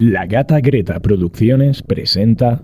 La Gata Greta Producciones presenta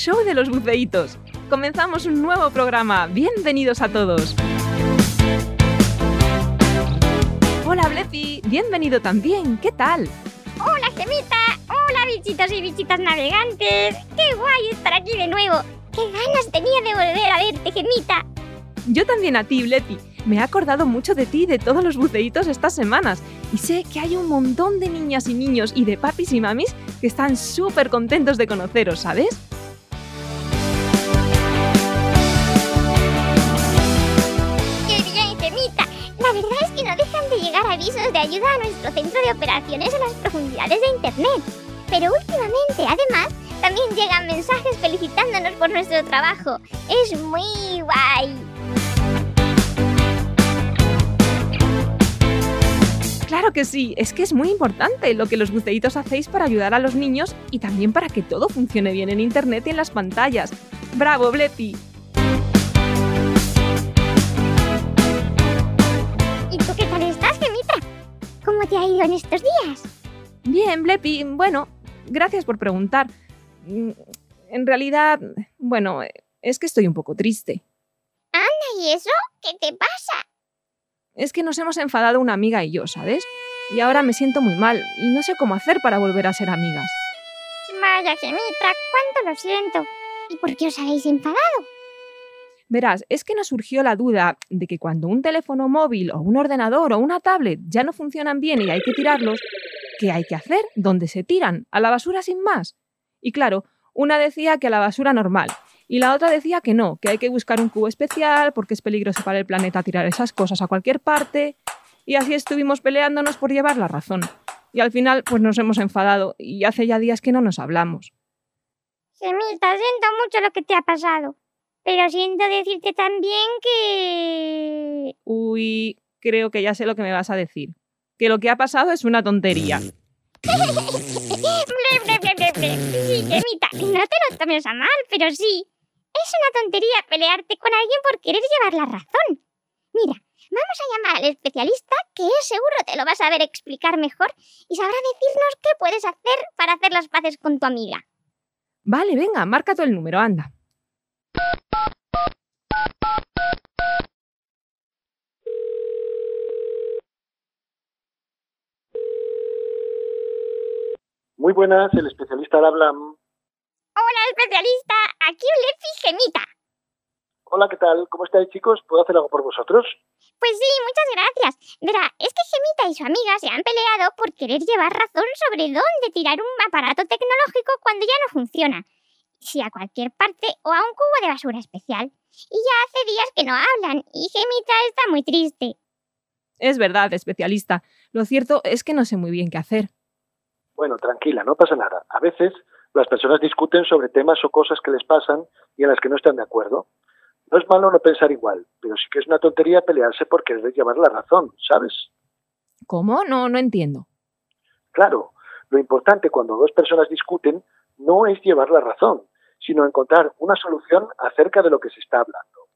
show de los buceitos. Comenzamos un nuevo programa. Bienvenidos a todos. Hola, Blepi. Bienvenido también. ¿Qué tal? Hola, Gemita. Hola, bichitos y bichitas navegantes. Qué guay estar aquí de nuevo. Qué ganas tenía de volver a verte, Gemita. Yo también a ti, Blepi. Me he acordado mucho de ti y de todos los buceitos estas semanas. Y sé que hay un montón de niñas y niños y de papis y mamis que están súper contentos de conoceros, ¿sabes? Avisos de ayuda a nuestro centro de operaciones en las profundidades de Internet. Pero últimamente, además, también llegan mensajes felicitándonos por nuestro trabajo. Es muy guay. Claro que sí, es que es muy importante lo que los buceitos hacéis para ayudar a los niños y también para que todo funcione bien en Internet y en las pantallas. ¡Bravo, Blepi! ¿Cómo te ha ido en estos días? Bien, Blepi, bueno, gracias por preguntar. Mm, En realidad, bueno, es que estoy un poco triste. ¿Y eso? ¿Qué te pasa? Es que nos hemos enfadado una amiga y yo, ¿sabes? Y ahora me siento muy mal y no sé cómo hacer para volver a ser amigas. Vaya, Gemita, cuánto lo siento. ¿Y por qué os habéis enfadado? Verás, es que nos surgió la duda de que cuando un teléfono móvil o un ordenador o una tablet ya no funcionan bien y hay que tirarlos, ¿qué hay que hacer? ¿Dónde se tiran? ¿A la basura sin más? Y claro, una decía que a la basura normal y la otra decía que no, que hay que buscar un cubo especial porque es peligroso para el planeta tirar esas cosas a cualquier parte. Y así estuvimos peleándonos por llevar la razón. Y al final, pues nos hemos enfadado y hace ya días que no nos hablamos. Gemita, siento mucho lo que te ha pasado. Pero siento decirte también que... Uy, creo que ya sé lo que me vas a decir. Que lo que ha pasado es una tontería. Ble, ble, ble, ble, ble. Sí, Gemita, no te lo tomes a mal, pero sí. Es una tontería pelearte con alguien por querer llevar la razón. Mira, vamos a llamar al especialista que seguro te lo va a saber explicar mejor y sabrá decirnos qué puedes hacer para hacer las paces con tu amiga. Vale, venga, marca tú el número, anda. Muy buenas, el especialista al habla. Hola, especialista. Aquí Lefi Gemita. Hola, ¿qué tal? ¿Cómo estáis, chicos? ¿Puedo hacer algo por vosotros? Pues sí, muchas gracias. Verá, es que Gemita y su amiga se han peleado por querer llevar razón sobre dónde tirar un aparato tecnológico cuando ya no funciona. Si a cualquier parte o a un cubo de basura especial. Y ya hace días que no hablan y Gemita está muy triste. Es verdad, especialista. Lo cierto es que no sé muy bien qué hacer. Bueno, tranquila, no pasa nada. A veces las personas discuten sobre temas o cosas que les pasan y en las que no están de acuerdo. No es malo no pensar igual, pero sí que es una tontería pelearse por querer llevar la razón, ¿sabes? ¿Cómo? No, no entiendo. Claro, lo importante cuando dos personas discuten no es llevar la razón, sino encontrar una solución acerca de lo que se está hablando.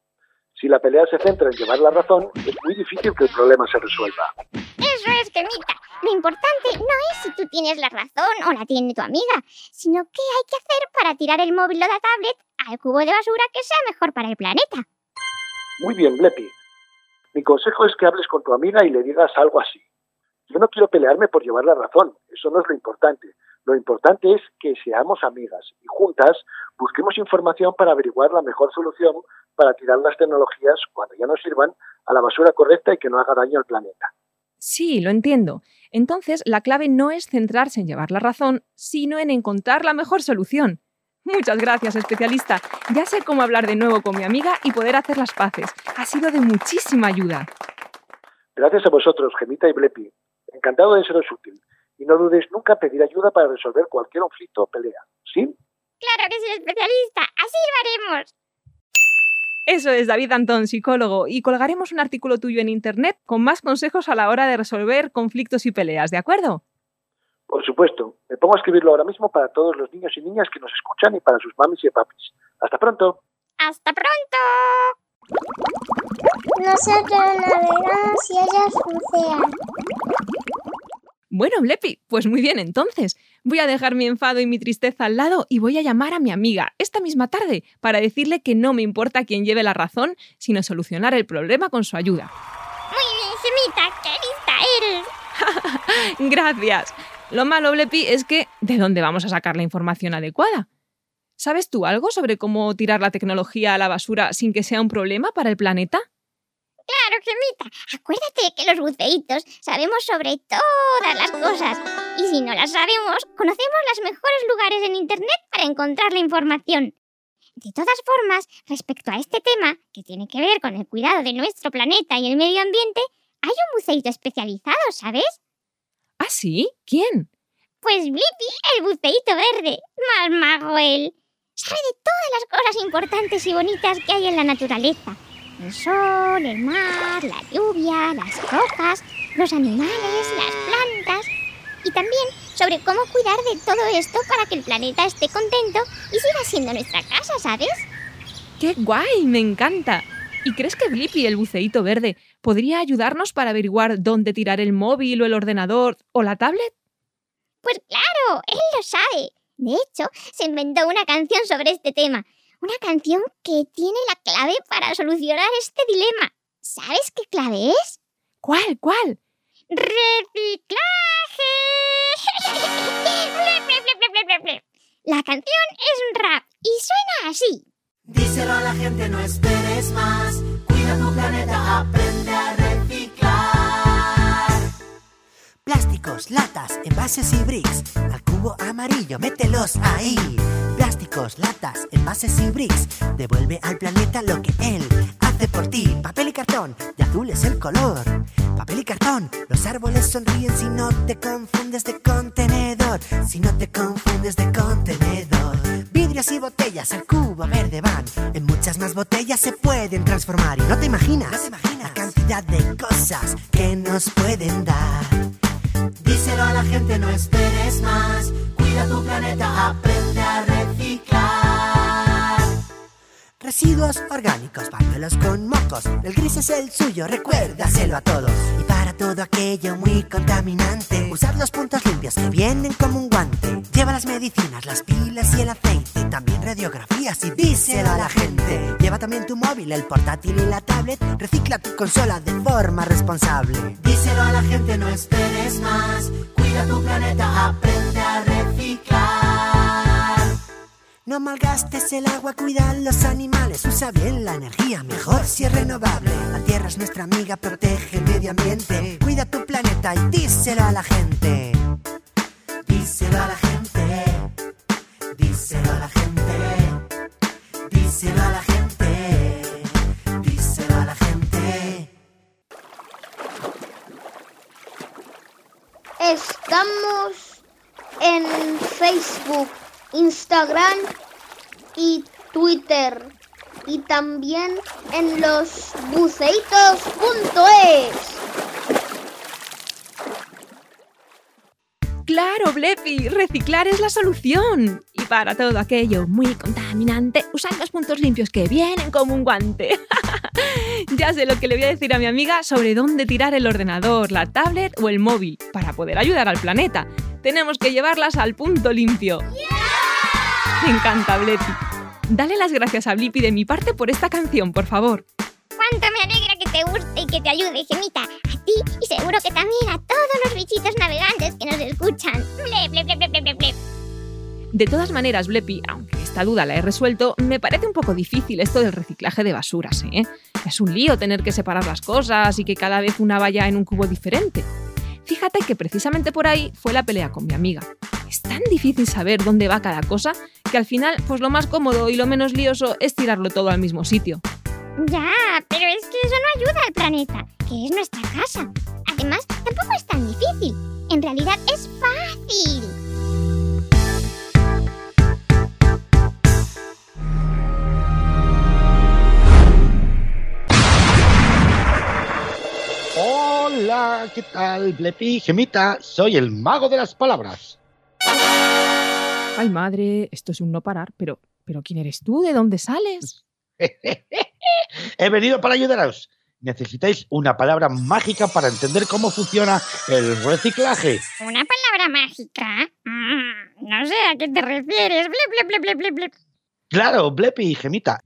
Si la pelea se centra en llevar la razón, es muy difícil que el problema se resuelva. Eso es, Gemita. Lo importante no es si tú tienes la razón o la tiene tu amiga, sino qué hay que hacer para tirar el móvil o la tablet al cubo de basura que sea mejor para el planeta. Muy bien, Blepi. Mi consejo es que hables con tu amiga y le digas algo así. Yo no quiero pelearme por llevar la razón, eso no es lo importante. Lo importante es que seamos amigas y juntas busquemos información para averiguar la mejor solución para tirar las tecnologías cuando ya no sirvan a la basura correcta y que no haga daño al planeta. Sí, lo entiendo. Entonces, la clave no es centrarse en llevar la razón, sino en encontrar la mejor solución. Muchas gracias, especialista. Ya sé cómo hablar de nuevo con mi amiga y poder hacer las paces. Ha sido de muchísima ayuda. Gracias a vosotros, Gemita y Blepi. Encantado de seros útil. Y no dudes nunca en pedir ayuda para resolver cualquier conflicto o pelea. ¿Sí? Claro que sí, especialista. Así lo haremos. Eso es David Antón, psicólogo, y colgaremos un artículo tuyo en Internet con más consejos a la hora de resolver conflictos y peleas, ¿de acuerdo? Por supuesto. Me pongo a escribirlo ahora mismo para todos los niños y niñas que nos escuchan y para sus mamis y papis. Hasta pronto. ¡Hasta pronto! Nosotros navegamos y ellas bucean. Bueno, Blepi, pues muy bien entonces. Voy a dejar mi enfado y mi tristeza al lado y voy a llamar a mi amiga esta misma tarde para decirle que no me importa quién lleve la razón, sino solucionar el problema con su ayuda. Muy bien, Gemita, qué lista eres. Gracias. Lo malo, Blepi, es que ¿de dónde vamos a sacar la información adecuada? ¿Sabes tú algo sobre cómo tirar la tecnología a la basura sin que sea un problema para el planeta? Claro, Gemita. Acuérdate que los buceitos sabemos sobre todas las cosas. Y si no las sabemos, conocemos los mejores lugares en Internet para encontrar la información. De todas formas, respecto a este tema, que tiene que ver con el cuidado de nuestro planeta y el medio ambiente, hay un buceito especializado, ¿sabes? ¿Ah, sí? ¿Quién? Pues Blippi, el buceito verde. Más mago él. Sabe de todas las cosas importantes y bonitas que hay en la naturaleza. El sol, el mar, la lluvia, las rocas, los animales, las plantas. Y también sobre cómo cuidar de todo esto para que el planeta esté contento y siga siendo nuestra casa, ¿sabes? ¡Qué guay! Me encanta. ¿Y crees que Blippi, el buceíto verde, podría ayudarnos para averiguar dónde tirar el móvil o el ordenador o la tablet? Pues claro, él lo sabe. De hecho, se inventó una canción sobre este tema. Una canción que tiene la clave para solucionar este dilema. ¿Sabes qué clave es? ¿Cuál? ¿Cuál? ¡Reciclaje! La canción es un rap y suena así. Díselo a la gente, no esperes más. Cuida tu planeta, aprende a reciclar. Plásticos, latas, envases y bricks. Al amarillo, mételos ahí. Plásticos, latas, envases y bricks. Devuelve al planeta lo que él hace por ti. Papel y cartón, de azul es el color. Papel y cartón, los árboles sonríen si no te confundes de contenedor. Si no te confundes de contenedor. Vidrios y botellas al cubo verde van. En muchas más botellas se pueden transformar. Y no te imaginas, no te imaginas la cantidad de cosas que nos pueden dar. Díselo a la gente, no esperes más. Cuida tu planeta, aprende a reciclar. Residuos orgánicos, pañuelos con mocos. El gris es el suyo, recuérdaselo a todos. Todo aquello muy contaminante, usar los puntos limpios que vienen como un guante. Lleva las medicinas, las pilas y el aceite. También radiografías y díselo a la gente. Lleva también tu móvil, el portátil y la tablet. Recicla tu consola de forma responsable. Díselo a la gente, no esperes más. Cuida tu planeta, aprende a reciclar. No malgastes el agua, cuida los animales, usa bien la energía, mejor si es renovable. La tierra es nuestra amiga, protege el medio ambiente, cuida tu planeta y díselo a la gente. Díselo a la gente, díselo a la gente, díselo a la gente, díselo a la gente. Estamos en Facebook, Instagram y Twitter. Y también en los buceitos.es. Claro, Blepi, reciclar es la solución. Y para todo aquello muy contaminante, usar los puntos limpios que vienen como un guante. ya sé lo que le voy a decir a mi amiga sobre dónde tirar el ordenador, la tablet o el móvil para poder ayudar al planeta. Tenemos que llevarlas al punto limpio. Encanta, Blepi. Dale las gracias a Blippi de mi parte por esta canción, por favor. Cuánto me alegra que te guste y que te ayude, Gemita. A ti y seguro que también a todos los bichitos navegantes que nos escuchan. Ble, ble, ble. De todas maneras, Blepi, aunque esta duda la he resuelto, me parece un poco difícil esto del reciclaje de basuras, ¿eh? Es un lío tener que separar las cosas y que cada vez una vaya en un cubo diferente. Fíjate que precisamente por ahí fue la pelea con mi amiga. Es tan difícil saber dónde va cada cosa que al final, pues lo más cómodo y lo menos lioso es tirarlo todo al mismo sitio. Ya, pero es que eso no ayuda al planeta, que es nuestra casa. Además, tampoco es tan difícil. En realidad es fácil. Hola, ¿qué tal, Blepi? Gemita, soy el mago de las palabras. Ay, madre, esto es un no parar, pero, pero ¿quién eres tú? ¿De dónde sales? He venido para ayudaros. Necesitáis una palabra mágica para entender cómo funciona el reciclaje. ¿Una palabra mágica? Mm, no sé a qué te refieres. Ble, ble, ble, ble, ble, ble. Claro, Blepi y Gemita.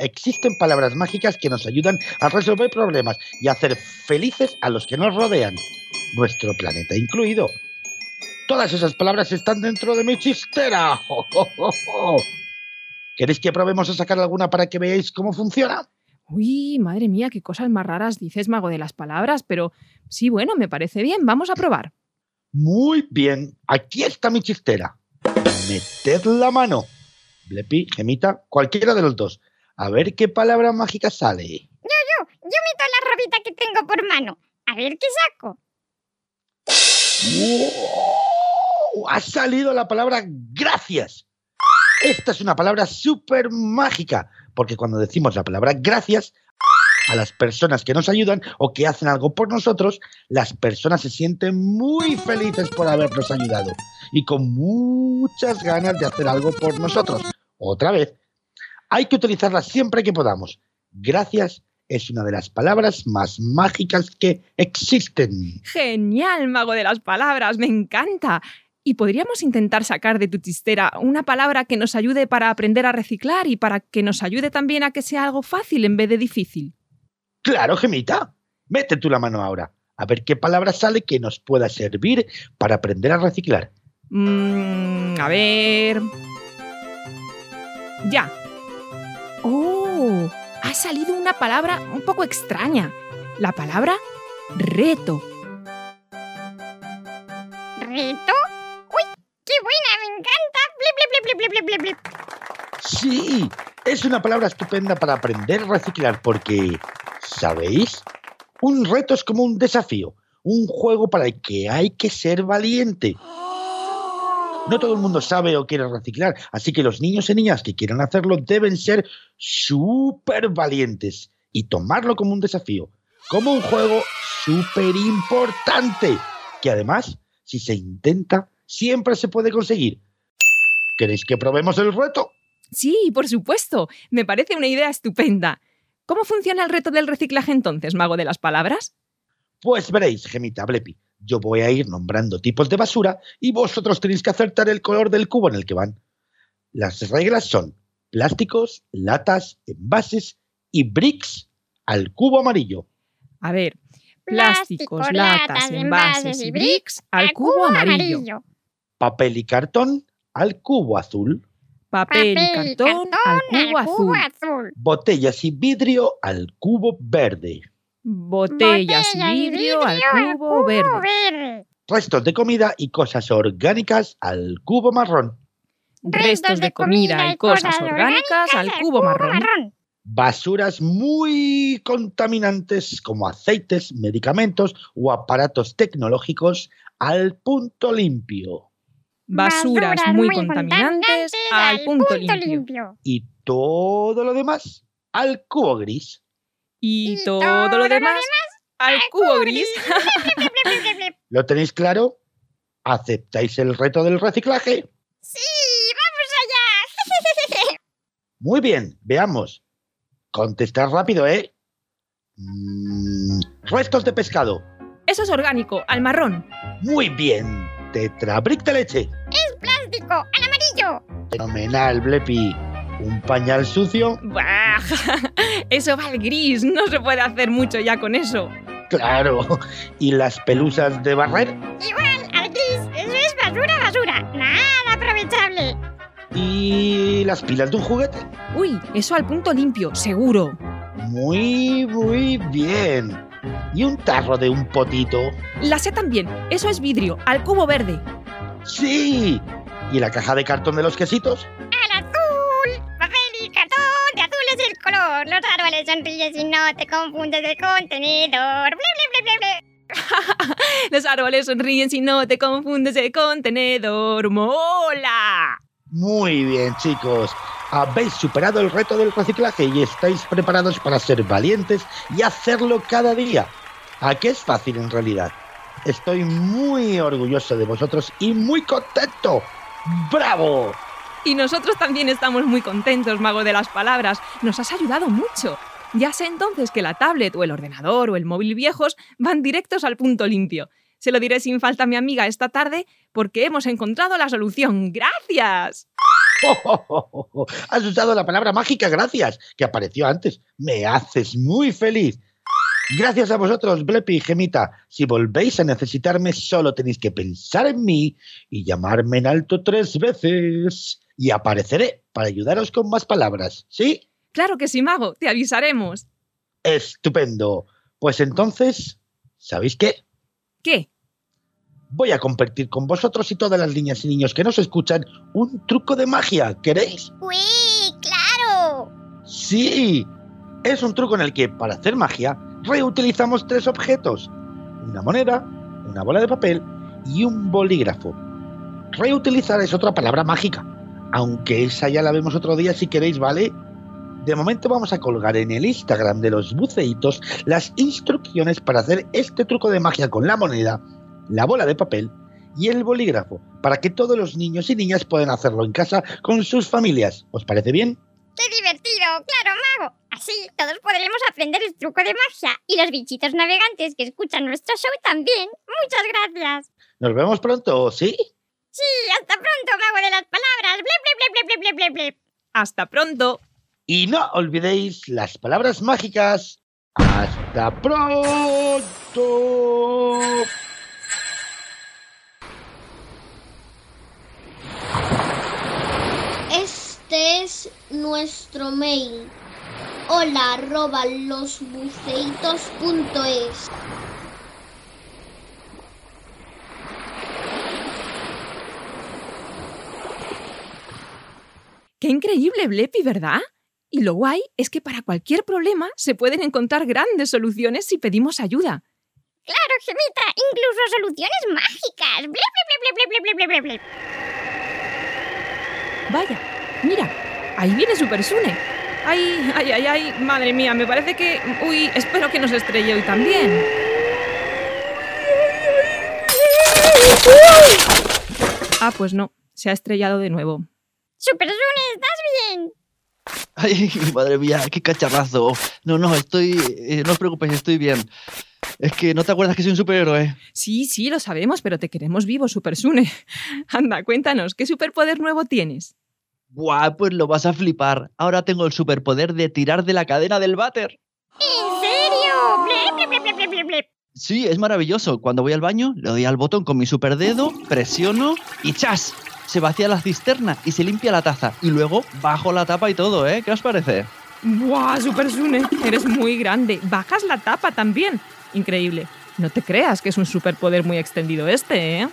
Existen palabras mágicas que nos ayudan a resolver problemas y a hacer felices a los que nos rodean, nuestro planeta incluido. Todas esas palabras están dentro de mi chistera. ¿Queréis que probemos a sacar alguna para que veáis cómo funciona? Uy, madre mía, qué cosas más raras dices, mago de las palabras, pero sí, bueno, me parece bien, vamos a probar. Muy bien, aquí está mi chistera. Meted la mano. Blepi, Gemita, cualquiera de los dos. A ver qué palabra mágica sale. Yo, yo, yo meto la robita que tengo por mano. A ver qué saco. ¡Wow! Ha salido la palabra gracias. Esta es una palabra súper mágica, porque cuando decimos la palabra gracias a las personas que nos ayudan o que hacen algo por nosotros, las personas se sienten muy felices por habernos ayudado y con muchas ganas de hacer algo por nosotros. Otra vez, hay que utilizarla siempre que podamos. Gracias es una de las palabras más mágicas que existen. Genial, mago de las palabras, me encanta. ¿Y podríamos intentar sacar de tu chistera una palabra que nos ayude para aprender a reciclar y para que nos ayude también a que sea algo fácil en vez de difícil? Claro, Gemita. Mete tú la mano ahora. A ver qué palabra sale que nos pueda servir para aprender a reciclar. Mm, a ver. Ya. Ha salido una palabra un poco extraña. La palabra reto. ¿Reto? ¡Uy! ¡Qué buena! ¡Me encanta! ¡Blip, blip, blip, blip, blip, blip, blip! Sí, es una palabra estupenda para aprender a reciclar porque, ¿sabéis? Un reto es como un desafío, un juego para el que hay que ser valiente. No todo el mundo sabe o quiere reciclar, así que los niños y niñas que quieran hacerlo deben ser súper valientes y tomarlo como un desafío, como un juego súper importante, que además, si se intenta, siempre se puede conseguir. ¿Queréis que probemos el reto? Sí, por supuesto. Me parece una idea estupenda. ¿Cómo funciona el reto del reciclaje entonces, mago de las palabras? Pues veréis, Gemita Blepi. Yo voy a ir nombrando tipos de basura y vosotros tenéis que acertar el color del cubo en el que van. Las reglas son plásticos, latas, envases y bricks al cubo amarillo. A ver, plásticos, latas, envases y bricks al cubo amarillo. Papel y cartón al cubo azul. Papel y cartón al cubo azul. azul. Botellas y vidrio al cubo verde. Botellas y Botella vidrio al cubo verde. verde. Restos de comida y cosas orgánicas al cubo marrón. Restos de comida y cosas orgánicas al cubo marrón. Basuras muy contaminantes como aceites, medicamentos o aparatos tecnológicos al punto limpio. Basuras muy contaminantes al punto limpio. Y todo lo demás al cubo gris. Y todo lo demás al cubo gris. ¿Lo tenéis claro? ¿Aceptáis el reto del reciclaje? ¡Sí! ¡Vamos allá! Muy bien, veamos. Contestar rápido, ¿eh? Mm, restos de pescado. Eso es orgánico, al marrón. Muy bien. Tetrabric de leche. ¡Es plástico! ¡Al amarillo! Fenomenal, Blepi. Un pañal sucio. Buah, Eso va al gris, no se puede hacer mucho ya con eso. Claro. ¿Y las pelusas de barrer? Igual, al gris. Eso es basura, basura. Nada aprovechable. ¿Y las pilas de un juguete? Uy, eso al punto limpio, seguro. Muy, muy bien. ¿Y un tarro de un potito? La sé también, eso es vidrio, al cubo verde. Sí. ¿Y la caja de cartón de los quesitos? Árboles sonríen si no te confundes de contenedor. Ble, ble, ble, ble, ble. Los árboles sonríen si no te confundes de contenedor. ¡Mola! Muy bien, chicos. Habéis superado el reto del reciclaje y estáis preparados para ser valientes y hacerlo cada día. ¿A qué es fácil en realidad? Estoy muy orgulloso de vosotros y muy contento. ¡Bravo! Y nosotros también estamos muy contentos, mago de las palabras. Nos has ayudado mucho. Ya sé entonces que la tablet o el ordenador o el móvil viejos van directos al punto limpio. Se lo diré sin falta a mi amiga esta tarde porque hemos encontrado la solución. ¡Gracias! Has usado la palabra mágica gracias, que apareció antes. Me haces muy feliz. Gracias a vosotros, Blepi y Gemita. Si volvéis a necesitarme, solo tenéis que pensar en mí y llamarme en alto tres veces. Y apareceré para ayudaros con más palabras, ¿sí? Claro que sí, mago, te avisaremos. Estupendo. Pues entonces, ¿sabéis qué? ¿Qué? Voy a compartir con vosotros y todas las niñas y niños que nos escuchan un truco de magia. ¿Queréis? ¡Uy, claro! Sí. Es un truco en el que, para hacer magia, reutilizamos tres objetos. Una moneda, una bola de papel y un bolígrafo. Reutilizar es otra palabra mágica, aunque esa ya la vemos otro día si queréis, ¿vale? De momento vamos a colgar en el Instagram de los buceitos las instrucciones para hacer este truco de magia con la moneda, la bola de papel y el bolígrafo, para que todos los niños y niñas puedan hacerlo en casa con sus familias. ¿Os parece bien? ¡Qué divertido! ¡Claro, mago! Así todos podremos aprender el truco de magia y los bichitos navegantes que escuchan nuestro show también. Muchas gracias. Nos vemos pronto, ¿sí? Sí, hasta pronto, mago de las palabras. Ble, ble, ble, ble, ble, ble, ble, ble. Hasta pronto. Y no olvidéis las palabras mágicas. ¡Hasta pronto! Este es nuestro mail. Hola arroba losbuceitos.es. Qué increíble Blepi, ¿verdad? Y lo guay es que para cualquier problema se pueden encontrar grandes soluciones si pedimos ayuda. Claro, gemita, incluso soluciones mágicas. Blep, blep, blep, blep Vaya, mira, ahí viene Super Sune. Ay, ay, ay, ay, madre mía, me parece que... Uy, espero que nos estrelle hoy también. Ah, pues no, se ha estrellado de nuevo. Super Sune, ¿estás bien? Ay, madre mía, qué cacharrazo. No, no, estoy. eh, no os preocupéis, estoy bien. Es que no te acuerdas que soy un superhéroe. Sí, sí, lo sabemos, pero te queremos vivo, Super Sune. Anda, cuéntanos, ¿qué superpoder nuevo tienes? Buah, pues lo vas a flipar. Ahora tengo el superpoder de tirar de la cadena del váter. ¿En serio? Ble, ble, ble, ble, ble, ble, ble. Sí, es maravilloso. Cuando voy al baño, le doy al botón con mi superdedo, presiono y ¡chas! Se vacía la cisterna y se limpia la taza. Y luego bajo la tapa y todo, ¿eh? ¿Qué os parece? ¡Buah, Super Sune! Eres muy grande. Bajas la tapa también. Increíble. No te creas que es un superpoder muy extendido este, ¿eh?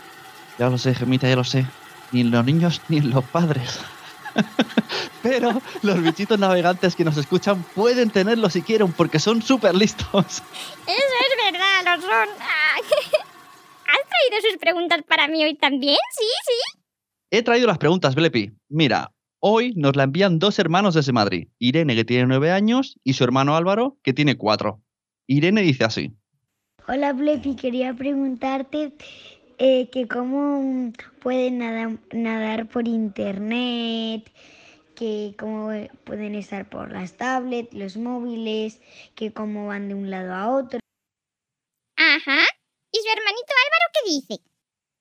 Ya lo sé, Gemita, ya lo sé. Ni en los niños ni en los padres. Pero los bichitos navegantes que nos escuchan pueden tenerlo si quieren porque son súper listos. Eso es verdad, lo son. ¿Has traído sus preguntas para mí hoy también? Sí, sí. He traído las preguntas, Blepi. Mira, hoy nos la envían dos hermanos desde Madrid. Irene, que tiene nueve años, y su hermano Álvaro, que tiene cuatro. Irene dice así. Hola Blepi, quería preguntarte eh, que cómo pueden nada- nadar por internet, que cómo pueden estar por las tablets, los móviles, que cómo van de un lado a otro. Ajá. ¿Y su hermanito Álvaro qué dice?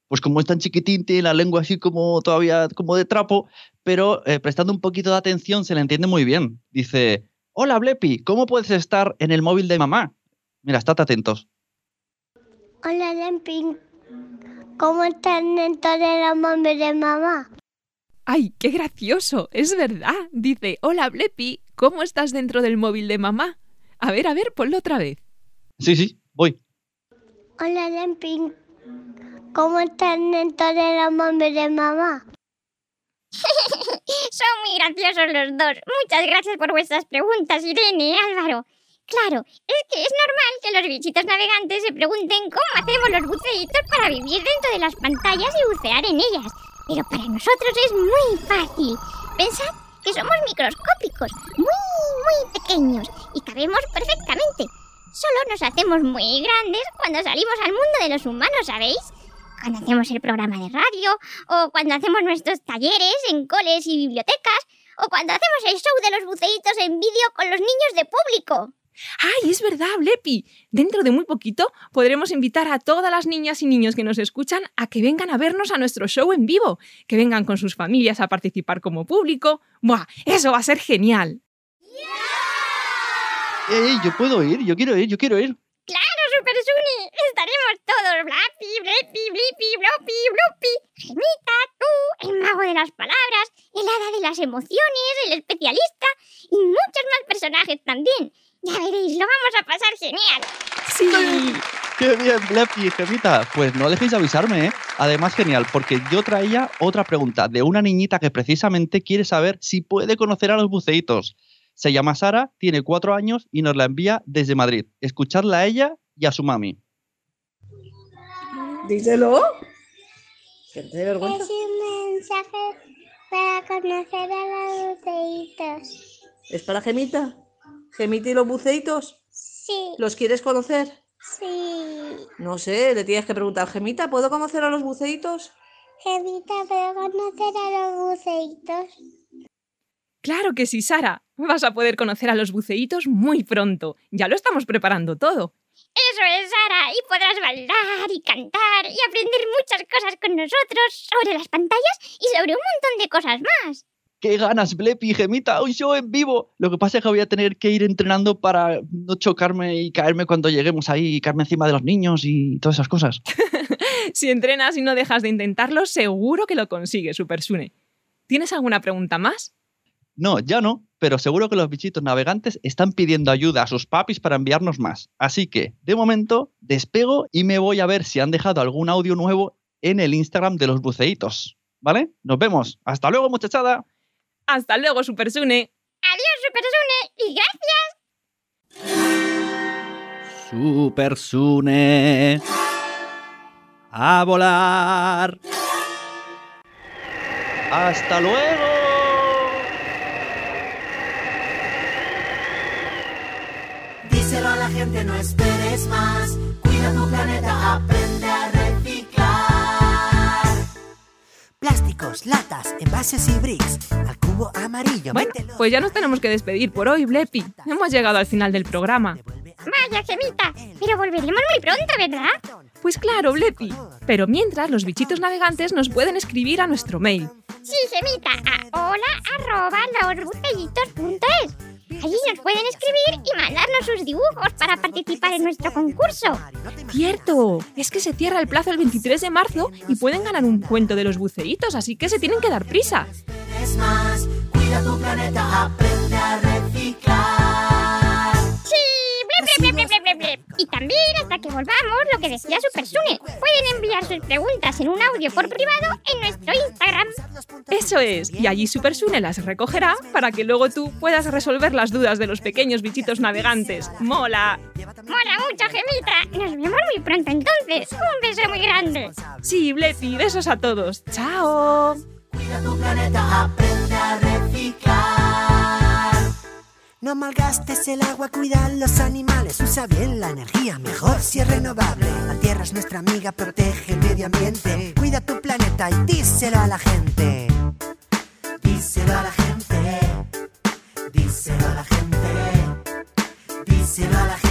Pues como es tan chiquitín, tiene la lengua así como todavía como de trapo, pero eh, prestando un poquito de atención se le entiende muy bien. Dice, Hola, Blepi, ¿cómo puedes estar en el móvil de mamá? Mira, estate atentos. Hola, Lemping. ¿Cómo están dentro de la móvil de mamá? ¡Ay, qué gracioso! Es verdad. Dice, hola Blepi, ¿cómo estás dentro del móvil de mamá? A ver, a ver, ponlo otra vez. Sí, sí, voy. Hola, Lemping. ¿Cómo están dentro de la móvil de mamá? Son muy graciosos los dos. Muchas gracias por vuestras preguntas, Irene y Álvaro. Claro, es que es normal que los bichitos navegantes se pregunten cómo hacemos los buceitos para vivir dentro de las pantallas y bucear en ellas. Pero para nosotros es muy fácil. Pensad que somos microscópicos, muy, muy pequeños y cabemos perfectamente. Solo nos hacemos muy grandes cuando salimos al mundo de los humanos, ¿sabéis? Cuando hacemos el programa de radio, o cuando hacemos nuestros talleres en coles y bibliotecas, o cuando hacemos el show de los buceitos en vídeo con los niños de público. ¡Ay, es verdad, Blepi! Dentro de muy poquito podremos invitar a todas las niñas y niños que nos escuchan a que vengan a vernos a nuestro show en vivo, que vengan con sus familias a participar como público. ¡Buah! Eso va a ser genial. ¡Ey, yo puedo ir! Yo quiero ir, yo quiero ir. ¡Claro, Super Suni! Estaremos todos Blapi, Gemita, tú, el mago de las palabras, el hada de las emociones, el especialista y muchos más personajes también. Ya veréis, lo vamos a pasar genial. Sí. ¡Qué bien, Blepi y Gemita! Pues no dejéis de avisarme, ¿eh? Además, genial, porque yo traía otra pregunta de una niñita que precisamente quiere saber si puede conocer a los buceitos. Se llama Sara, tiene cuatro años y nos la envía desde Madrid. Escucharla a ella y a su mami. Díselo. Que te. Es un mensaje para conocer a los buceitos. ¿Es para Gemita? ¿Gemita y los buceitos? Sí, ¿Los quieres conocer? sí. No sé, le tienes que preguntar, Gemita, ¿puedo conocer a los buceitos? Gemita, ¿puedo conocer a los buceitos? Claro que sí, Sara. Vas a poder conocer a los buceitos muy pronto. Ya lo estamos preparando todo. Eso es, Sara, y podrás bailar y cantar y aprender muchas cosas con nosotros sobre las pantallas y sobre un montón de cosas más. ¡Qué ganas, Blepi y Gemita! ¡Un show en vivo! Lo que pasa es que voy a tener que ir entrenando para no chocarme y caerme cuando lleguemos ahí y caerme encima de los niños y todas esas cosas. Si entrenas y no dejas de intentarlo, seguro que lo consigues, Super Sune. ¿Tienes alguna pregunta más? No, ya no, pero seguro que los bichitos navegantes están pidiendo ayuda a sus papis para enviarnos más. Así que, de momento, despego y me voy a ver si han dejado algún audio nuevo en el Instagram de los buceitos. ¿Vale? Nos vemos. Hasta luego, muchachada. Hasta luego, Super Sune. Adiós, Super Sune, y gracias. Super Sune. A volar. Hasta luego. Gente, no esperes más. Cuida tu planeta, aprende a reciclar. Plásticos, latas, envases y bricks. Al cubo amarillo, Bueno, mételo. pues ya nos tenemos que despedir por hoy, Blepi. Hemos llegado al final del programa. Vaya, Gemita, pero volveremos muy pronto, ¿verdad? Pues claro, Blepi. Pero mientras, los bichitos navegantes nos pueden escribir a nuestro mail. Sí, Gemita, a hola arroba. Allí nos pueden escribir y mandarnos sus dibujos para participar en nuestro concurso. ¡Cierto! Es que se cierra el plazo el 23 de marzo y pueden ganar un cuento de los buceitos, así que se tienen que dar prisa. Es más, cuida tu planeta, aprende a reciclar. Y también, hasta que volvamos, lo que decía Super Sune, pueden enviar sus preguntas en un audio por privado en nuestro Instagram. Eso es, y allí Super Sune las recogerá para que luego tú puedas resolver las dudas de los pequeños bichitos navegantes. ¡Mola! Mola mucho, Gemita. Nos vemos muy pronto entonces. Un beso muy grande. Sí, Blepi, besos a todos. ¡Chao! Cuida tu planeta, aprende a reciclar. No malgastes el agua, cuida los animales, usa bien la energía, mejor si es renovable. La tierra es nuestra amiga, protege el medio ambiente, cuida tu planeta y díselo a la gente. Díselo a la gente, díselo a la gente, díselo a la gente.